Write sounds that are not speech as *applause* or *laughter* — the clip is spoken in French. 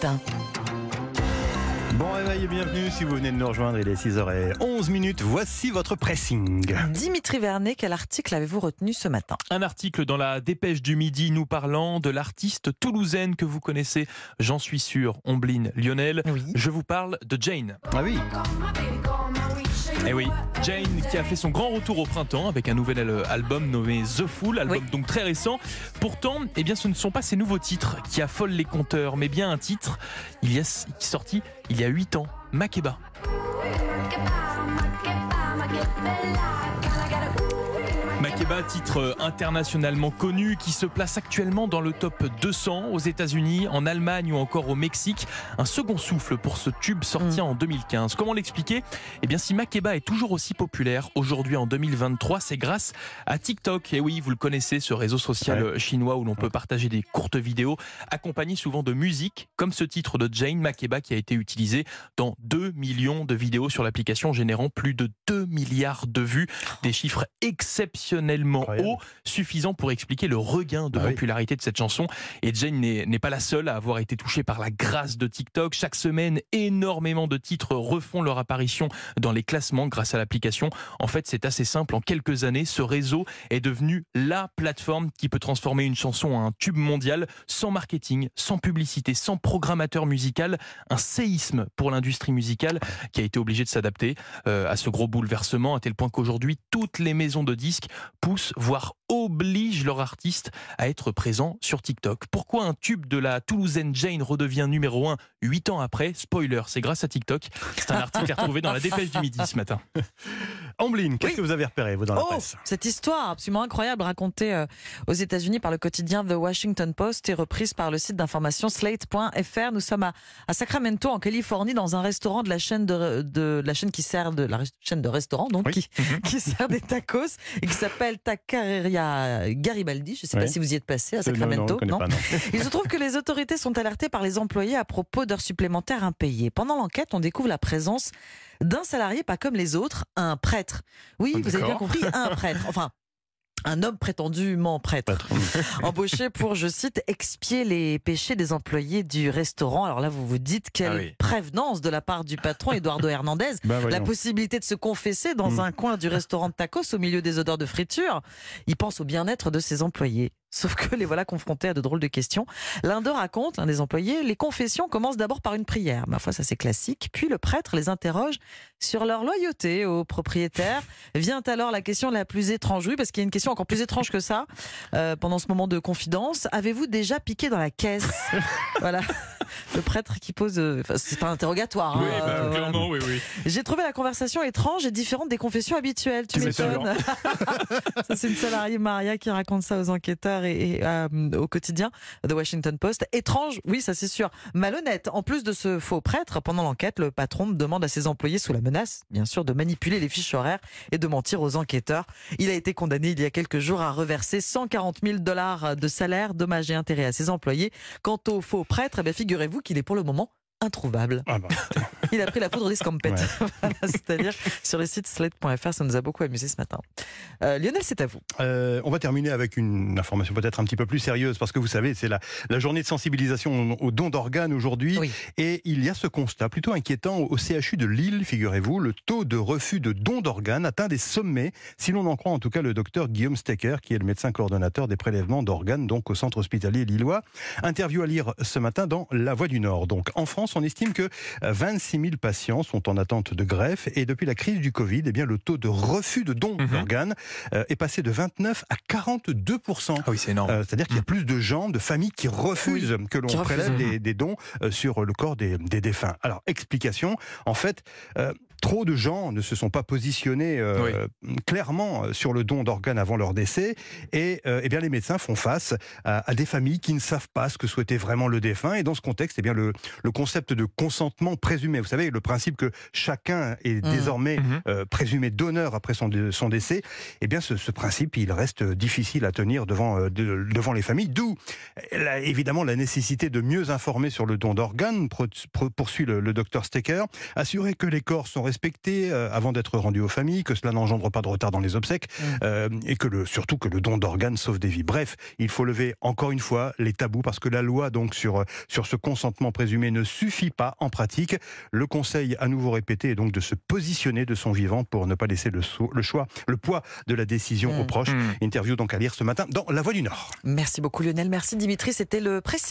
matin. Bon réveil et bienvenue si vous venez de nous rejoindre, il est 6h11 minutes. Voici votre pressing. Dimitri Vernet, quel article avez-vous retenu ce matin? Un article dans la dépêche du midi nous parlant de l'artiste toulousaine que vous connaissez, j'en suis sûr, Ombline Lionel. Oui. Je vous parle de Jane. Ah oui, Eh oui, Jane qui a fait son grand retour au printemps avec un nouvel album nommé The Fool, album Oui. donc très récent. Pourtant, eh bien, ce ne sont pas ces nouveaux titres qui affolent les compteurs, mais bien un titre il y a, qui est sorti il y a 8 ans, Makeba. Makeba, titre euh, internationalement connu qui se place actuellement dans le top 200 aux États-Unis, en Allemagne ou encore au Mexique. Un second souffle pour ce tube sorti en 2015. Comment l'expliquer? Eh bien, si Makeba est toujours aussi populaire aujourd'hui en 2023, c'est grâce à TikTok. Et oui, vous le connaissez, ce réseau social euh, chinois où l'on peut partager des courtes vidéos accompagnées souvent de musique, comme ce titre de Jane Makeba qui a été utilisé dans 2 millions de vidéos sur l'application, générant plus de 2 milliards de vues. Des chiffres exceptionnellement Incroyable. hauts, suffisants pour expliquer le regain de Ah oui. popularité de cette chanson. Et Jane n'est n'est pas la seule à avoir été touchée par la grâce de TikTok. Chaque semaine, énormément de titres refont leur apparition dans les classements grâce à l'application. En fait, c'est assez simple. En quelques années, ce réseau est devenu la plateforme qui peut transformer une chanson en un tube mondial sans marketing, sans publicité, sans programmateur musical. Un séisme pour l'industrie musicale qui a été obligée de s'adapter euh, à ce gros bouleversement à tel point qu'aujourd'hui, toutes les maisons de disques poussent, voire obligent leurs artistes à être présents sur TikTok. Pourquoi un tube de la Toulousaine Jane redevient numéro 1 8 ans après? Spoiler, c'est grâce à TikTok. C'est un article à retrouver dans la dépêche du midi ce matin. *laughs* Amblin, qu'est-ce Oui. que vous avez repéré vous dans la Oh, presse cette histoire absolument incroyable racontée euh, aux États-Unis par le quotidien The Washington Post et reprise par le site d'information slate.fr. Nous sommes à, à Sacramento, en Californie, dans un restaurant de la chaîne de, de la chaîne qui sert de la chaîne de restaurants, donc Oui. qui, *laughs* qui sert des tacos et qui s'appelle Taqueria Garibaldi. Je ne sais pas si vous y êtes passé à Euh, non, non, Sacramento. pas, non. *laughs* Il se trouve que les autorités sont alertées par les employés à propos d'heures supplémentaires impayées. Pendant l'enquête, on découvre la présence d'un salarié pas comme les autres, un prêtre. Oui, vous avez bien compris, un *laughs* prêtre. Enfin, un homme prétendument prêtre, *laughs* embauché pour, je cite, expier les péchés des employés du restaurant. Alors là, vous vous dites quelle Ah oui. prévenance de la part du patron Eduardo *laughs* Hernandez. Bah, La possibilité de se confesser dans Mm. un coin du restaurant de tacos au milieu des odeurs de friture. Il pense au bien-être de ses employés. Sauf que les voilà confrontés à de drôles de questions. L'un d'eux raconte, l'un des employés, les confessions commencent d'abord par une prière. Ma foi, ça c'est classique. Puis le prêtre les interroge sur leur loyauté au propriétaire. *laughs* Vient alors la question la plus étrange. Oui, parce qu'il y a une question encore plus étrange que ça. Euh, pendant ce moment de confidence, avez-vous déjà piqué dans la caisse? *laughs* Voilà. Le prêtre qui pose. euh, enfin, c'est un interrogatoire. hein, euh, voilà. oui, oui. J'ai trouvé la conversation étrange et différente des confessions habituelles. Tu m'étonnes. *laughs* c'est une salariée Maria qui raconte ça aux enquêteurs et, et, euh, au quotidien The Washington Post. Étrange, oui, ça c'est sûr. Malhonnête. En plus de ce faux prêtre, pendant l'enquête, le patron demande à ses employés, sous la menace, bien sûr, de manipuler les fiches horaires et de mentir aux enquêteurs. Il a été condamné il y a quelques jours à reverser 140 000 dollars de salaire, dommages et intérêts à ses employés. Quant au faux prêtre, eh bien, figurez-vous qu'il est pour le moment introuvable. Ah bah, *laughs* Il a pris la poudre d'escampette. Ouais. *laughs* Voilà, C'est-à-dire sur le site slate.fr, ça nous a beaucoup amusé ce matin. Euh, Lionel, c'est à vous. euh, on va terminer avec une information peut-être un petit peu plus sérieuse parce que vous savez, c'est la, la journée de sensibilisation au don d'organes aujourd'hui. Oui. Et il y a ce constat plutôt inquiétant au CHU de Lille, figurez-vous. Le taux de refus de don d'organes atteint des sommets, si l'on en croit en tout cas le docteur Guillaume Stecker, qui est le médecin coordonnateur des prélèvements d'organes, donc au centre hospitalier lillois. Interview à lire ce matin dans La Voix du Nord. Donc en France, on estime que euh, 26 000 patients sont en attente de greffe et depuis la crise du Covid, eh bien, le taux de refus de don Mhm. d'organes euh, est passé de 29 à 42 Ah oui, c'est énorme. euh, C'est-à-dire qu'il y a plus de gens, de familles qui refusent que l'on prélève des, des dons euh, sur le corps des, des défunts. Alors, explication, en fait, euh, trop de gens ne se sont pas positionnés euh, clairement euh, sur le don d'organes avant leur décès, et euh, eh bien les médecins font face à, à des familles qui ne savent pas ce que souhaitait vraiment le défunt. Et dans ce contexte, eh bien le, le concept de consentement présumé, vous savez, le principe que chacun est Mhm. désormais euh, présumé donneur après son, son décès, eh bien ce, ce principe, il reste difficile à tenir devant, euh, de- devant les familles. D'où évidemment la nécessité de mieux informer sur le don d'organes, poursuit le, le docteur Stecker, assurer que les corps sont respecté euh, avant d'être rendu aux familles, que cela n'engendre pas de retard dans les obsèques, Mm. euh, et que le, surtout que le don d'organes sauve des vies. Bref, il faut lever encore une fois les tabous parce que la loi donc sur sur ce consentement présumé ne suffit pas en pratique. Le conseil à nouveau répété est donc de se positionner de son vivant pour ne pas laisser le, so- le choix, le poids de la décision Mm. aux proches. Mm. Interview donc à lire ce matin dans La Voix du Nord. Merci beaucoup Lionel, merci Dimitri, c'était le pressing.